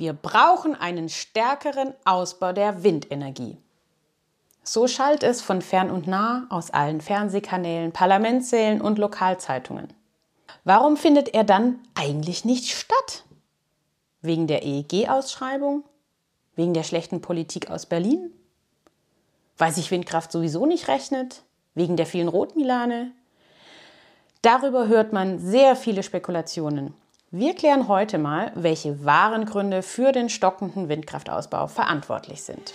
wir brauchen einen stärkeren Ausbau der Windenergie. So schallt es von fern und nah aus allen Fernsehkanälen, Parlamentssälen und Lokalzeitungen. Warum findet er dann eigentlich nicht statt? Wegen der EEG-Ausschreibung? Wegen der schlechten Politik aus Berlin? Weil sich Windkraft sowieso nicht rechnet? Wegen der vielen Rotmilane? Darüber hört man sehr viele Spekulationen. Wir klären heute mal, welche wahren Gründe für den stockenden Windkraftausbau verantwortlich sind.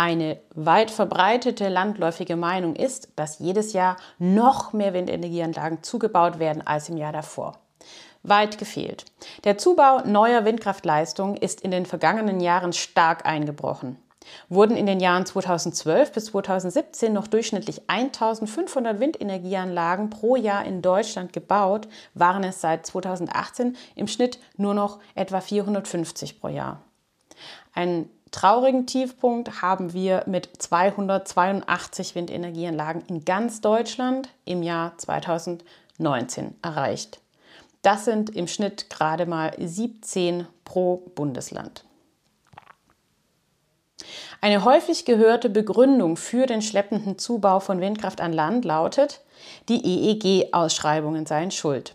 Eine weit verbreitete landläufige Meinung ist, dass jedes Jahr noch mehr Windenergieanlagen zugebaut werden als im Jahr davor. Weit gefehlt. Der Zubau neuer Windkraftleistungen ist in den vergangenen Jahren stark eingebrochen. Wurden in den Jahren 2012 bis 2017 noch durchschnittlich 1500 Windenergieanlagen pro Jahr in Deutschland gebaut, waren es seit 2018 im Schnitt nur noch etwa 450 pro Jahr. Ein traurigen Tiefpunkt haben wir mit 282 Windenergieanlagen in ganz Deutschland im Jahr 2019 erreicht. Das sind im Schnitt gerade mal 17 pro Bundesland. Eine häufig gehörte Begründung für den schleppenden Zubau von Windkraft an Land lautet, die EEG-Ausschreibungen seien schuld.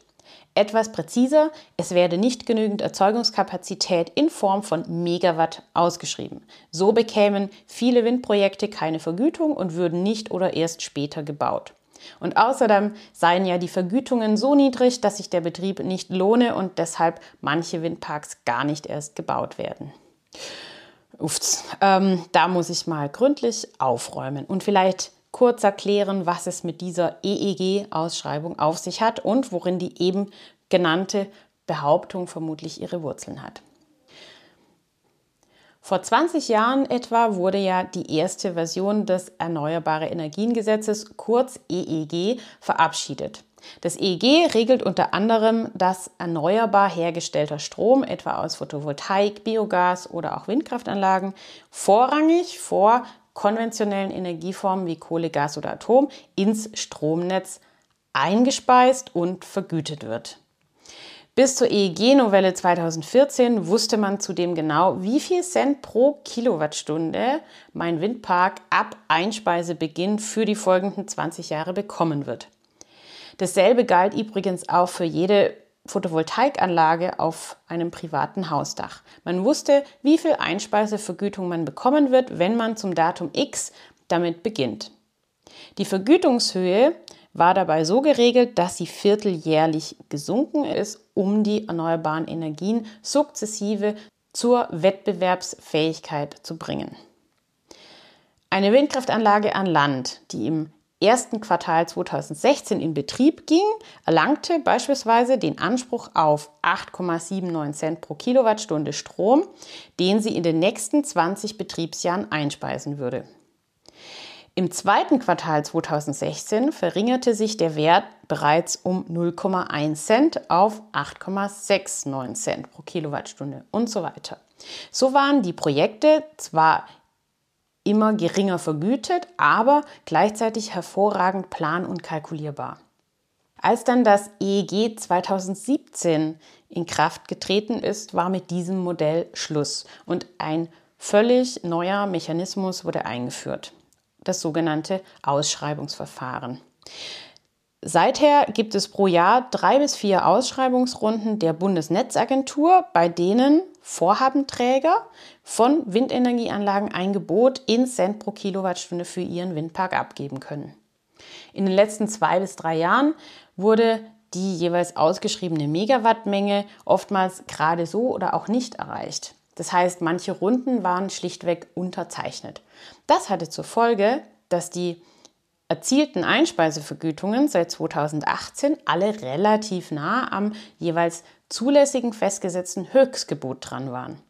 Etwas präziser, es werde nicht genügend Erzeugungskapazität in Form von Megawatt ausgeschrieben. So bekämen viele Windprojekte keine Vergütung und würden nicht oder erst später gebaut. Und außerdem seien ja die Vergütungen so niedrig, dass sich der Betrieb nicht lohne und deshalb manche Windparks gar nicht erst gebaut werden. Uffs, ähm, da muss ich mal gründlich aufräumen und vielleicht kurz erklären, was es mit dieser EEG-Ausschreibung auf sich hat und worin die eben genannte Behauptung vermutlich ihre Wurzeln hat. Vor 20 Jahren etwa wurde ja die erste Version des Erneuerbare Energien Gesetzes, kurz EEG, verabschiedet. Das EEG regelt unter anderem, dass erneuerbar hergestellter Strom, etwa aus Photovoltaik, Biogas oder auch Windkraftanlagen, vorrangig vor konventionellen Energieformen wie Kohle, Gas oder Atom ins Stromnetz eingespeist und vergütet wird. Bis zur EEG-Novelle 2014 wusste man zudem genau, wie viel Cent pro Kilowattstunde mein Windpark ab Einspeisebeginn für die folgenden 20 Jahre bekommen wird. Dasselbe galt übrigens auch für jede Photovoltaikanlage auf einem privaten Hausdach. Man wusste, wie viel Einspeisevergütung man bekommen wird, wenn man zum Datum X damit beginnt. Die Vergütungshöhe war dabei so geregelt, dass sie vierteljährlich gesunken ist, um die erneuerbaren Energien sukzessive zur Wettbewerbsfähigkeit zu bringen. Eine Windkraftanlage an Land, die im ersten Quartal 2016 in Betrieb ging, erlangte beispielsweise den Anspruch auf 8,79 Cent pro Kilowattstunde Strom, den sie in den nächsten 20 Betriebsjahren einspeisen würde. Im zweiten Quartal 2016 verringerte sich der Wert bereits um 0,1 Cent auf 8,69 Cent pro Kilowattstunde und so weiter. So waren die Projekte zwar immer geringer vergütet, aber gleichzeitig hervorragend plan- und kalkulierbar. Als dann das EEG 2017 in Kraft getreten ist, war mit diesem Modell Schluss und ein völlig neuer Mechanismus wurde eingeführt, das sogenannte Ausschreibungsverfahren. Seither gibt es pro Jahr drei bis vier Ausschreibungsrunden der Bundesnetzagentur, bei denen Vorhabenträger von Windenergieanlagen ein Gebot in Cent pro Kilowattstunde für ihren Windpark abgeben können. In den letzten zwei bis drei Jahren wurde die jeweils ausgeschriebene Megawattmenge oftmals gerade so oder auch nicht erreicht. Das heißt, manche Runden waren schlichtweg unterzeichnet. Das hatte zur Folge, dass die erzielten Einspeisevergütungen seit 2018 alle relativ nah am jeweils zulässigen festgesetzten Höchstgebot dran waren.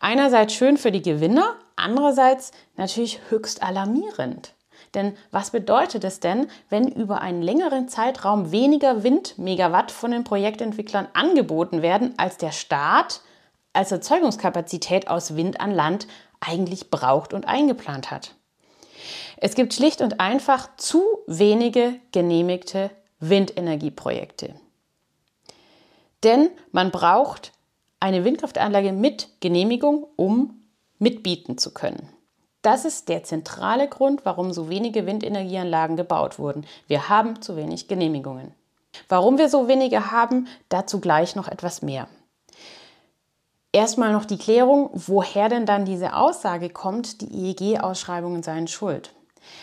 Einerseits schön für die Gewinner, andererseits natürlich höchst alarmierend. Denn was bedeutet es denn, wenn über einen längeren Zeitraum weniger Windmegawatt von den Projektentwicklern angeboten werden, als der Staat als Erzeugungskapazität aus Wind an Land eigentlich braucht und eingeplant hat? Es gibt schlicht und einfach zu wenige genehmigte Windenergieprojekte. Denn man braucht eine Windkraftanlage mit Genehmigung, um mitbieten zu können. Das ist der zentrale Grund, warum so wenige Windenergieanlagen gebaut wurden. Wir haben zu wenig Genehmigungen. Warum wir so wenige haben, dazu gleich noch etwas mehr. Erstmal noch die Klärung, woher denn dann diese Aussage kommt, die EEG-Ausschreibungen seien schuld.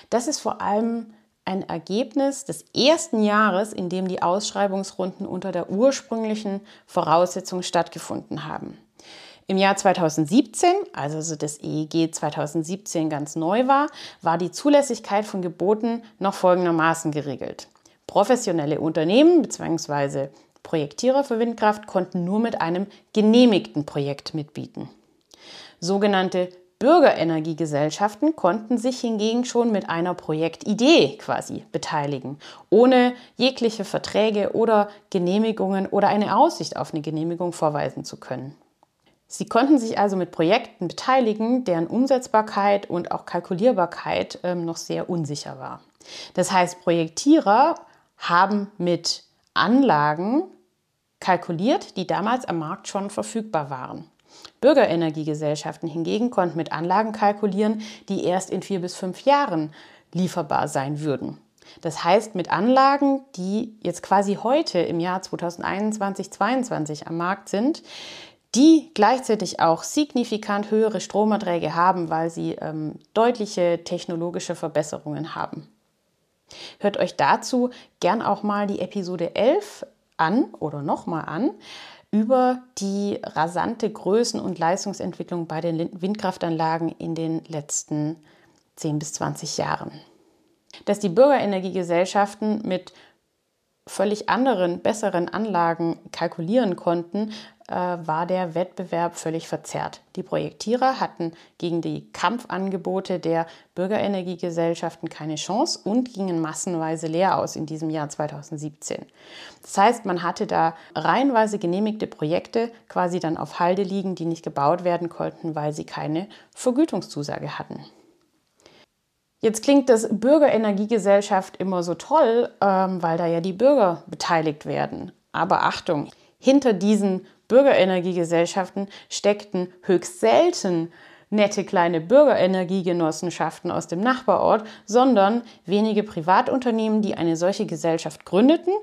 Das ist vor allem ein Ergebnis des ersten Jahres, in dem die Ausschreibungsrunden unter der ursprünglichen Voraussetzung stattgefunden haben. Im Jahr 2017, also das EEG 2017 ganz neu war, war die Zulässigkeit von Geboten noch folgendermaßen geregelt. Professionelle Unternehmen bzw. Projektierer für Windkraft konnten nur mit einem genehmigten Projekt mitbieten. Sogenannte Bürgerenergiegesellschaften konnten sich hingegen schon mit einer Projektidee quasi beteiligen, ohne jegliche Verträge oder Genehmigungen oder eine Aussicht auf eine Genehmigung vorweisen zu können. Sie konnten sich also mit Projekten beteiligen, deren Umsetzbarkeit und auch Kalkulierbarkeit ähm, noch sehr unsicher war. Das heißt, Projektierer haben mit Anlagen kalkuliert, die damals am Markt schon verfügbar waren. Bürgerenergiegesellschaften hingegen konnten mit Anlagen kalkulieren, die erst in vier bis fünf Jahren lieferbar sein würden. Das heißt, mit Anlagen, die jetzt quasi heute im Jahr 2021, 2022 am Markt sind, die gleichzeitig auch signifikant höhere Stromerträge haben, weil sie ähm, deutliche technologische Verbesserungen haben. Hört euch dazu gern auch mal die Episode 11 an oder nochmal an über die rasante Größen- und Leistungsentwicklung bei den Windkraftanlagen in den letzten 10 bis 20 Jahren. Dass die Bürgerenergiegesellschaften mit völlig anderen, besseren Anlagen kalkulieren konnten, äh, war der Wettbewerb völlig verzerrt. Die Projektierer hatten gegen die Kampfangebote der Bürgerenergiegesellschaften keine Chance und gingen massenweise leer aus in diesem Jahr 2017. Das heißt, man hatte da reihenweise genehmigte Projekte quasi dann auf Halde liegen, die nicht gebaut werden konnten, weil sie keine Vergütungszusage hatten. Jetzt klingt das Bürgerenergiegesellschaft immer so toll, ähm, weil da ja die Bürger beteiligt werden. Aber Achtung, hinter diesen Bürgerenergiegesellschaften steckten höchst selten nette kleine Bürgerenergiegenossenschaften aus dem Nachbarort, sondern wenige Privatunternehmen, die eine solche Gesellschaft gründeten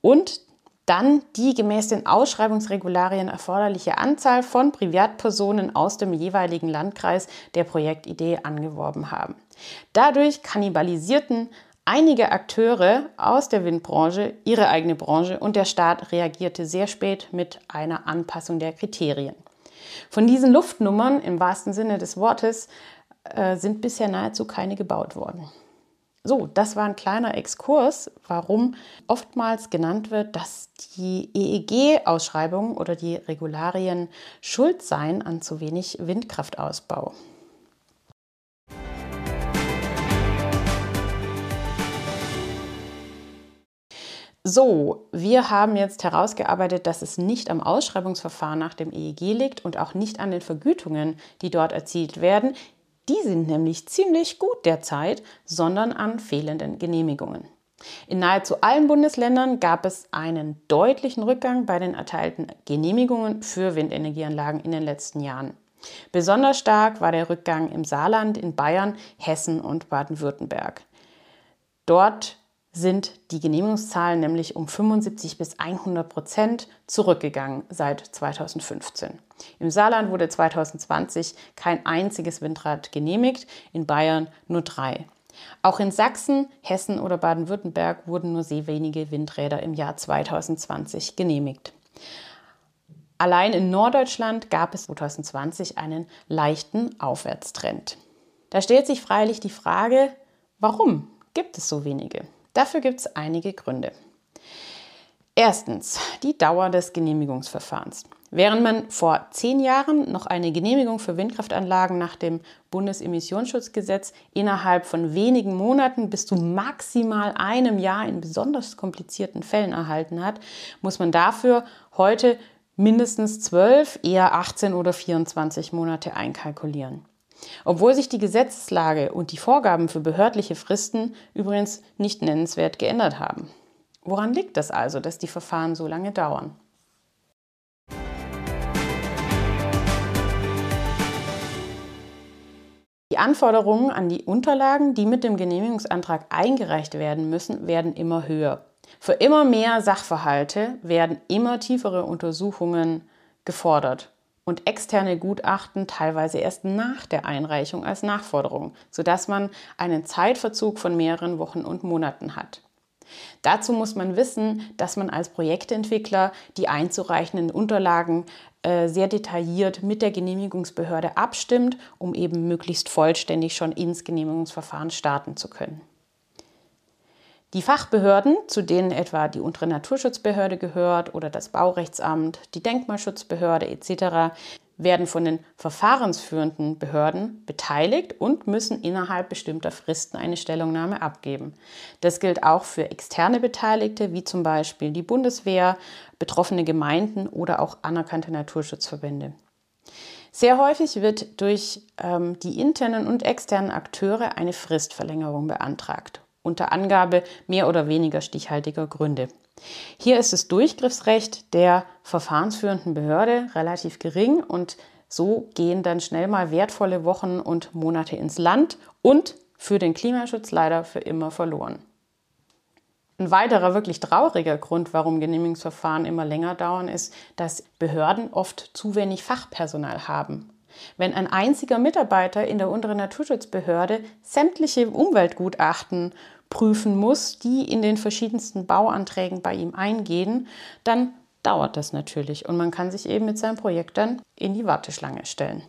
und dann die gemäß den Ausschreibungsregularien erforderliche Anzahl von Privatpersonen aus dem jeweiligen Landkreis der Projektidee angeworben haben. Dadurch kannibalisierten einige Akteure aus der Windbranche ihre eigene Branche und der Staat reagierte sehr spät mit einer Anpassung der Kriterien. Von diesen Luftnummern im wahrsten Sinne des Wortes äh, sind bisher nahezu keine gebaut worden. So, das war ein kleiner Exkurs, warum oftmals genannt wird, dass die EEG-Ausschreibungen oder die Regularien schuld seien an zu wenig Windkraftausbau. So, wir haben jetzt herausgearbeitet, dass es nicht am Ausschreibungsverfahren nach dem EEG liegt und auch nicht an den Vergütungen, die dort erzielt werden. Die sind nämlich ziemlich gut derzeit, sondern an fehlenden Genehmigungen. In nahezu allen Bundesländern gab es einen deutlichen Rückgang bei den erteilten Genehmigungen für Windenergieanlagen in den letzten Jahren. Besonders stark war der Rückgang im Saarland, in Bayern, Hessen und Baden-Württemberg. Dort sind die Genehmigungszahlen nämlich um 75 bis 100 Prozent zurückgegangen seit 2015. Im Saarland wurde 2020 kein einziges Windrad genehmigt, in Bayern nur drei. Auch in Sachsen, Hessen oder Baden-Württemberg wurden nur sehr wenige Windräder im Jahr 2020 genehmigt. Allein in Norddeutschland gab es 2020 einen leichten Aufwärtstrend. Da stellt sich freilich die Frage, warum gibt es so wenige? Dafür gibt es einige Gründe. Erstens die Dauer des Genehmigungsverfahrens. Während man vor zehn Jahren noch eine Genehmigung für Windkraftanlagen nach dem Bundesemissionsschutzgesetz innerhalb von wenigen Monaten bis zu maximal einem Jahr in besonders komplizierten Fällen erhalten hat, muss man dafür heute mindestens 12, eher 18 oder 24 Monate einkalkulieren. Obwohl sich die Gesetzeslage und die Vorgaben für behördliche Fristen übrigens nicht nennenswert geändert haben. Woran liegt das also, dass die Verfahren so lange dauern? Die Anforderungen an die Unterlagen, die mit dem Genehmigungsantrag eingereicht werden müssen, werden immer höher. Für immer mehr Sachverhalte werden immer tiefere Untersuchungen gefordert und externe Gutachten teilweise erst nach der Einreichung als Nachforderung, sodass man einen Zeitverzug von mehreren Wochen und Monaten hat. Dazu muss man wissen, dass man als Projektentwickler die einzureichenden Unterlagen äh, sehr detailliert mit der Genehmigungsbehörde abstimmt, um eben möglichst vollständig schon ins Genehmigungsverfahren starten zu können. Die Fachbehörden, zu denen etwa die untere Naturschutzbehörde gehört oder das Baurechtsamt, die Denkmalschutzbehörde etc., werden von den verfahrensführenden Behörden beteiligt und müssen innerhalb bestimmter Fristen eine Stellungnahme abgeben. Das gilt auch für externe Beteiligte, wie zum Beispiel die Bundeswehr, betroffene Gemeinden oder auch anerkannte Naturschutzverbände. Sehr häufig wird durch ähm, die internen und externen Akteure eine Fristverlängerung beantragt unter Angabe mehr oder weniger stichhaltiger Gründe. Hier ist das Durchgriffsrecht der verfahrensführenden Behörde relativ gering und so gehen dann schnell mal wertvolle Wochen und Monate ins Land und für den Klimaschutz leider für immer verloren. Ein weiterer wirklich trauriger Grund, warum Genehmigungsverfahren immer länger dauern, ist, dass Behörden oft zu wenig Fachpersonal haben. Wenn ein einziger Mitarbeiter in der unteren Naturschutzbehörde sämtliche Umweltgutachten prüfen muss, die in den verschiedensten Bauanträgen bei ihm eingehen, dann dauert das natürlich und man kann sich eben mit seinem Projekt dann in die Warteschlange stellen.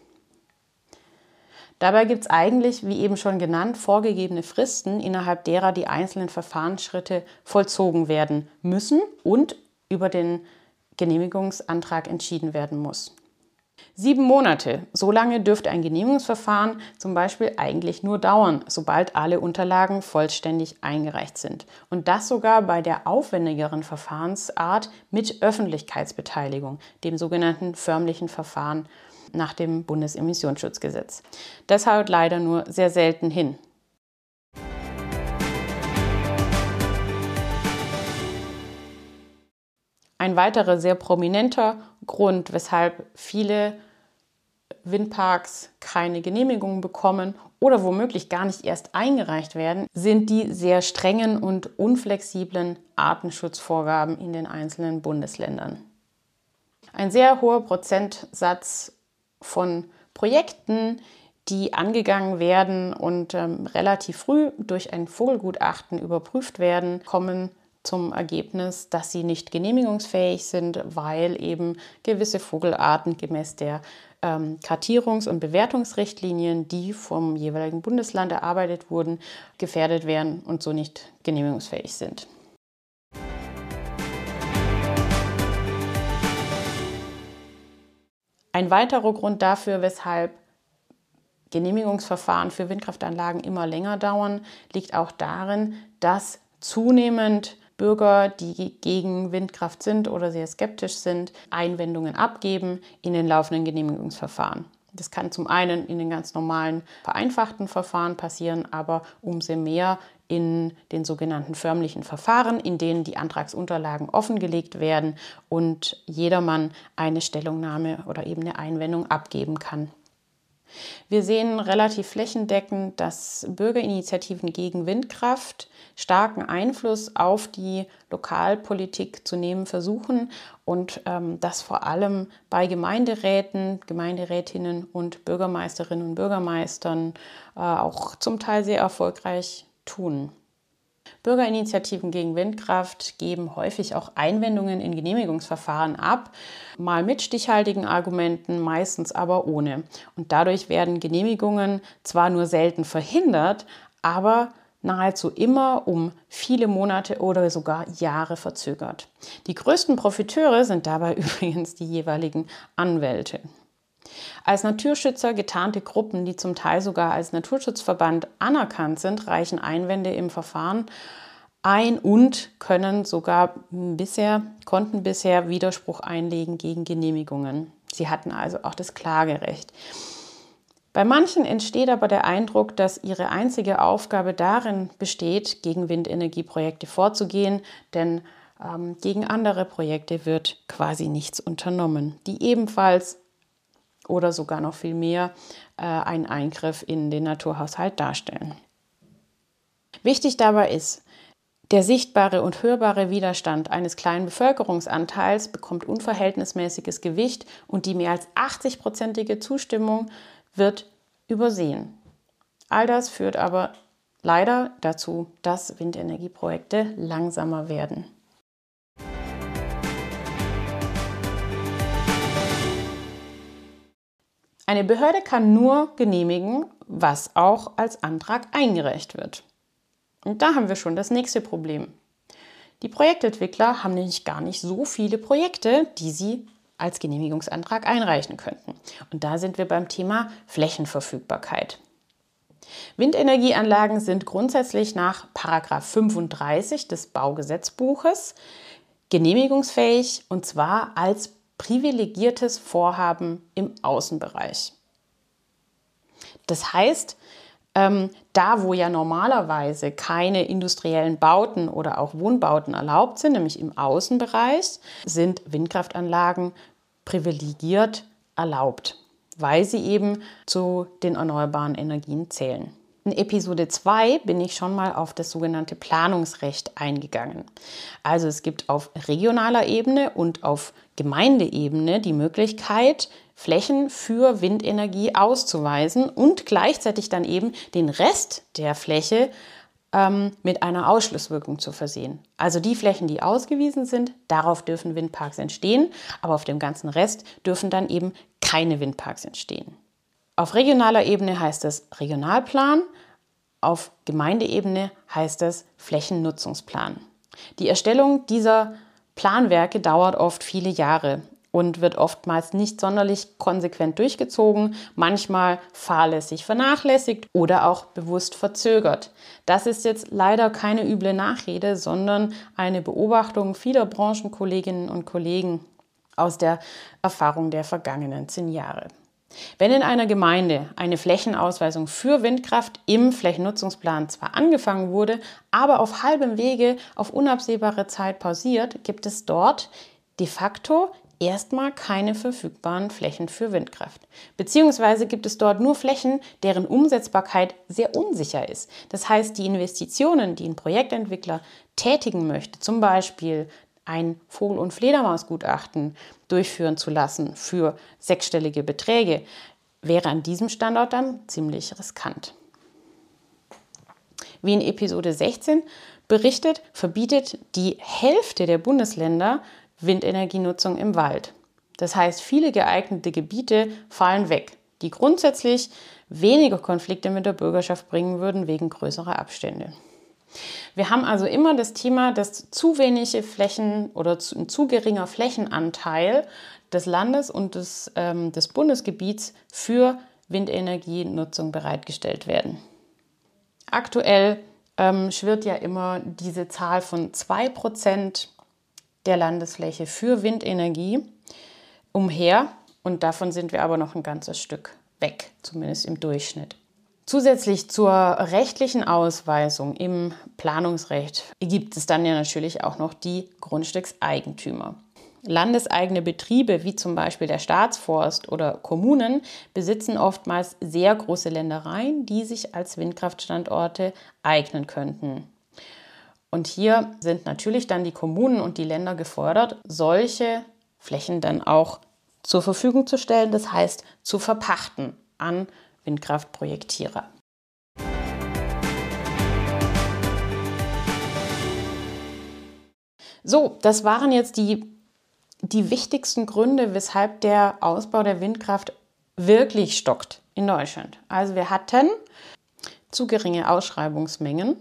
Dabei gibt es eigentlich, wie eben schon genannt, vorgegebene Fristen, innerhalb derer die einzelnen Verfahrensschritte vollzogen werden müssen und über den Genehmigungsantrag entschieden werden muss. Sieben Monate, so lange dürfte ein Genehmigungsverfahren zum Beispiel eigentlich nur dauern, sobald alle Unterlagen vollständig eingereicht sind. Und das sogar bei der aufwendigeren Verfahrensart mit Öffentlichkeitsbeteiligung, dem sogenannten förmlichen Verfahren nach dem Bundesemissionsschutzgesetz. Das haut leider nur sehr selten hin. Ein weiterer sehr prominenter Grund, weshalb viele Windparks keine Genehmigung bekommen oder womöglich gar nicht erst eingereicht werden, sind die sehr strengen und unflexiblen Artenschutzvorgaben in den einzelnen Bundesländern. Ein sehr hoher Prozentsatz von Projekten, die angegangen werden und ähm, relativ früh durch ein Vogelgutachten überprüft werden, kommen zum Ergebnis, dass sie nicht genehmigungsfähig sind, weil eben gewisse Vogelarten gemäß der ähm, Kartierungs- und Bewertungsrichtlinien, die vom jeweiligen Bundesland erarbeitet wurden, gefährdet werden und so nicht genehmigungsfähig sind. Ein weiterer Grund dafür, weshalb Genehmigungsverfahren für Windkraftanlagen immer länger dauern, liegt auch darin, dass zunehmend Bürger, die gegen Windkraft sind oder sehr skeptisch sind, Einwendungen abgeben in den laufenden Genehmigungsverfahren. Das kann zum einen in den ganz normalen vereinfachten Verfahren passieren, aber umso mehr in den sogenannten förmlichen Verfahren, in denen die Antragsunterlagen offengelegt werden und jedermann eine Stellungnahme oder eben eine Einwendung abgeben kann. Wir sehen relativ flächendeckend, dass Bürgerinitiativen gegen Windkraft starken Einfluss auf die Lokalpolitik zu nehmen versuchen und ähm, das vor allem bei Gemeinderäten, Gemeinderätinnen und Bürgermeisterinnen und Bürgermeistern äh, auch zum Teil sehr erfolgreich tun. Bürgerinitiativen gegen Windkraft geben häufig auch Einwendungen in Genehmigungsverfahren ab, mal mit stichhaltigen Argumenten, meistens aber ohne. Und dadurch werden Genehmigungen zwar nur selten verhindert, aber nahezu immer um viele Monate oder sogar Jahre verzögert. Die größten Profiteure sind dabei übrigens die jeweiligen Anwälte. Als Naturschützer getarnte Gruppen, die zum Teil sogar als Naturschutzverband anerkannt sind, reichen Einwände im Verfahren ein und können sogar bisher, konnten bisher Widerspruch einlegen gegen Genehmigungen. Sie hatten also auch das Klagerecht. Bei manchen entsteht aber der Eindruck, dass ihre einzige Aufgabe darin besteht, gegen Windenergieprojekte vorzugehen, denn ähm, gegen andere Projekte wird quasi nichts unternommen, die ebenfalls oder sogar noch viel mehr äh, einen Eingriff in den Naturhaushalt darstellen. Wichtig dabei ist, der sichtbare und hörbare Widerstand eines kleinen Bevölkerungsanteils bekommt unverhältnismäßiges Gewicht und die mehr als 80-prozentige Zustimmung wird übersehen. All das führt aber leider dazu, dass Windenergieprojekte langsamer werden. Eine Behörde kann nur genehmigen, was auch als Antrag eingereicht wird. Und da haben wir schon das nächste Problem. Die Projektentwickler haben nämlich gar nicht so viele Projekte, die sie als Genehmigungsantrag einreichen könnten. Und da sind wir beim Thema Flächenverfügbarkeit. Windenergieanlagen sind grundsätzlich nach 35 des Baugesetzbuches genehmigungsfähig und zwar als privilegiertes Vorhaben im Außenbereich. Das heißt, ähm, da wo ja normalerweise keine industriellen Bauten oder auch Wohnbauten erlaubt sind, nämlich im Außenbereich, sind Windkraftanlagen privilegiert erlaubt, weil sie eben zu den erneuerbaren Energien zählen. In Episode 2 bin ich schon mal auf das sogenannte Planungsrecht eingegangen. Also es gibt auf regionaler Ebene und auf Gemeindeebene die Möglichkeit, Flächen für Windenergie auszuweisen und gleichzeitig dann eben den Rest der Fläche ähm, mit einer Ausschlusswirkung zu versehen. Also die Flächen, die ausgewiesen sind, darauf dürfen Windparks entstehen, aber auf dem ganzen Rest dürfen dann eben keine Windparks entstehen. Auf regionaler Ebene heißt es Regionalplan, auf Gemeindeebene heißt es Flächennutzungsplan. Die Erstellung dieser Planwerke dauert oft viele Jahre und wird oftmals nicht sonderlich konsequent durchgezogen, manchmal fahrlässig vernachlässigt oder auch bewusst verzögert. Das ist jetzt leider keine üble Nachrede, sondern eine Beobachtung vieler Branchenkolleginnen und Kollegen aus der Erfahrung der vergangenen zehn Jahre. Wenn in einer Gemeinde eine Flächenausweisung für Windkraft im Flächennutzungsplan zwar angefangen wurde, aber auf halbem Wege auf unabsehbare Zeit pausiert, gibt es dort de facto erstmal keine verfügbaren Flächen für Windkraft. Beziehungsweise gibt es dort nur Flächen, deren Umsetzbarkeit sehr unsicher ist. Das heißt, die Investitionen, die ein Projektentwickler tätigen möchte, zum Beispiel ein Vogel- und Fledermausgutachten durchführen zu lassen für sechsstellige Beträge, wäre an diesem Standort dann ziemlich riskant. Wie in Episode 16 berichtet, verbietet die Hälfte der Bundesländer Windenergienutzung im Wald. Das heißt, viele geeignete Gebiete fallen weg, die grundsätzlich weniger Konflikte mit der Bürgerschaft bringen würden wegen größerer Abstände. Wir haben also immer das Thema, dass zu wenige Flächen oder zu, ein zu geringer Flächenanteil des Landes und des, ähm, des Bundesgebiets für Windenergienutzung bereitgestellt werden. Aktuell ähm, schwirrt ja immer diese Zahl von 2% der Landesfläche für Windenergie umher und davon sind wir aber noch ein ganzes Stück weg, zumindest im Durchschnitt. Zusätzlich zur rechtlichen Ausweisung im Planungsrecht gibt es dann ja natürlich auch noch die Grundstückseigentümer. Landeseigene Betriebe wie zum Beispiel der Staatsforst oder Kommunen besitzen oftmals sehr große Ländereien, die sich als Windkraftstandorte eignen könnten. Und hier sind natürlich dann die Kommunen und die Länder gefordert, solche Flächen dann auch zur Verfügung zu stellen, das heißt zu verpachten an Windkraftprojektierer. So, das waren jetzt die, die wichtigsten Gründe, weshalb der Ausbau der Windkraft wirklich stockt in Deutschland. Also wir hatten zu geringe Ausschreibungsmengen,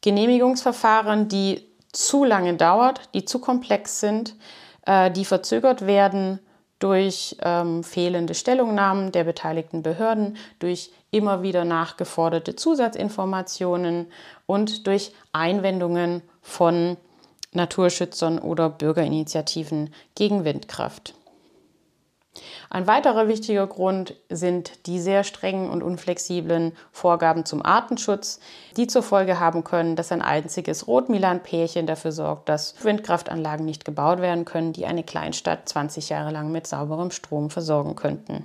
Genehmigungsverfahren, die zu lange dauert, die zu komplex sind, äh, die verzögert werden durch ähm, fehlende Stellungnahmen der beteiligten Behörden, durch immer wieder nachgeforderte Zusatzinformationen und durch Einwendungen von Naturschützern oder Bürgerinitiativen gegen Windkraft. Ein weiterer wichtiger Grund sind die sehr strengen und unflexiblen Vorgaben zum Artenschutz, die zur Folge haben können, dass ein einziges Rotmilan-Pärchen dafür sorgt, dass Windkraftanlagen nicht gebaut werden können, die eine Kleinstadt 20 Jahre lang mit sauberem Strom versorgen könnten.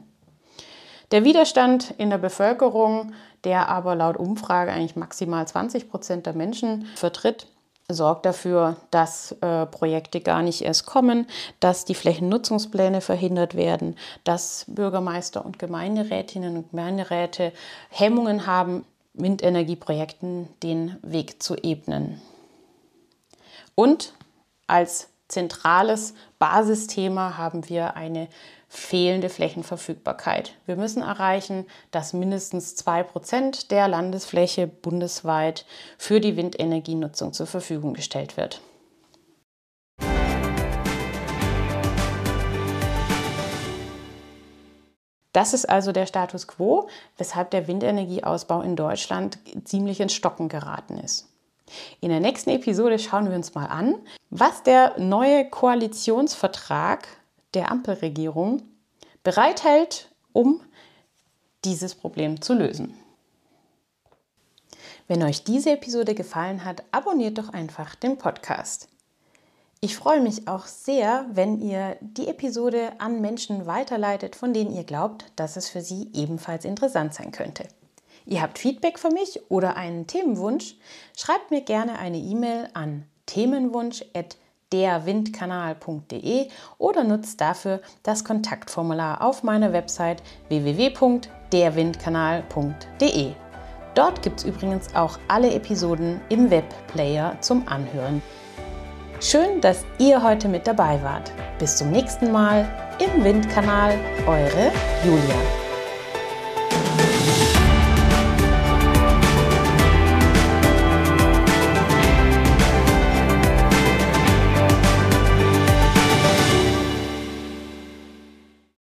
Der Widerstand in der Bevölkerung, der aber laut Umfrage eigentlich maximal 20 Prozent der Menschen vertritt, sorgt dafür, dass äh, Projekte gar nicht erst kommen, dass die Flächennutzungspläne verhindert werden, dass Bürgermeister und Gemeinderätinnen und Gemeinderäte Hemmungen haben, Windenergieprojekten den Weg zu ebnen. Und als zentrales Basisthema haben wir eine fehlende Flächenverfügbarkeit. Wir müssen erreichen, dass mindestens 2% der Landesfläche bundesweit für die Windenergienutzung zur Verfügung gestellt wird. Das ist also der Status quo, weshalb der Windenergieausbau in Deutschland ziemlich ins Stocken geraten ist. In der nächsten Episode schauen wir uns mal an, was der neue Koalitionsvertrag der Ampelregierung bereithält, um dieses Problem zu lösen. Wenn euch diese Episode gefallen hat, abonniert doch einfach den Podcast. Ich freue mich auch sehr, wenn ihr die Episode an Menschen weiterleitet, von denen ihr glaubt, dass es für sie ebenfalls interessant sein könnte. Ihr habt Feedback für mich oder einen Themenwunsch? Schreibt mir gerne eine E-Mail an themenwunsch.derwindkanal.de oder nutzt dafür das Kontaktformular auf meiner Website www.derwindkanal.de. Dort gibt es übrigens auch alle Episoden im Webplayer zum Anhören. Schön, dass ihr heute mit dabei wart. Bis zum nächsten Mal im Windkanal, eure Julia.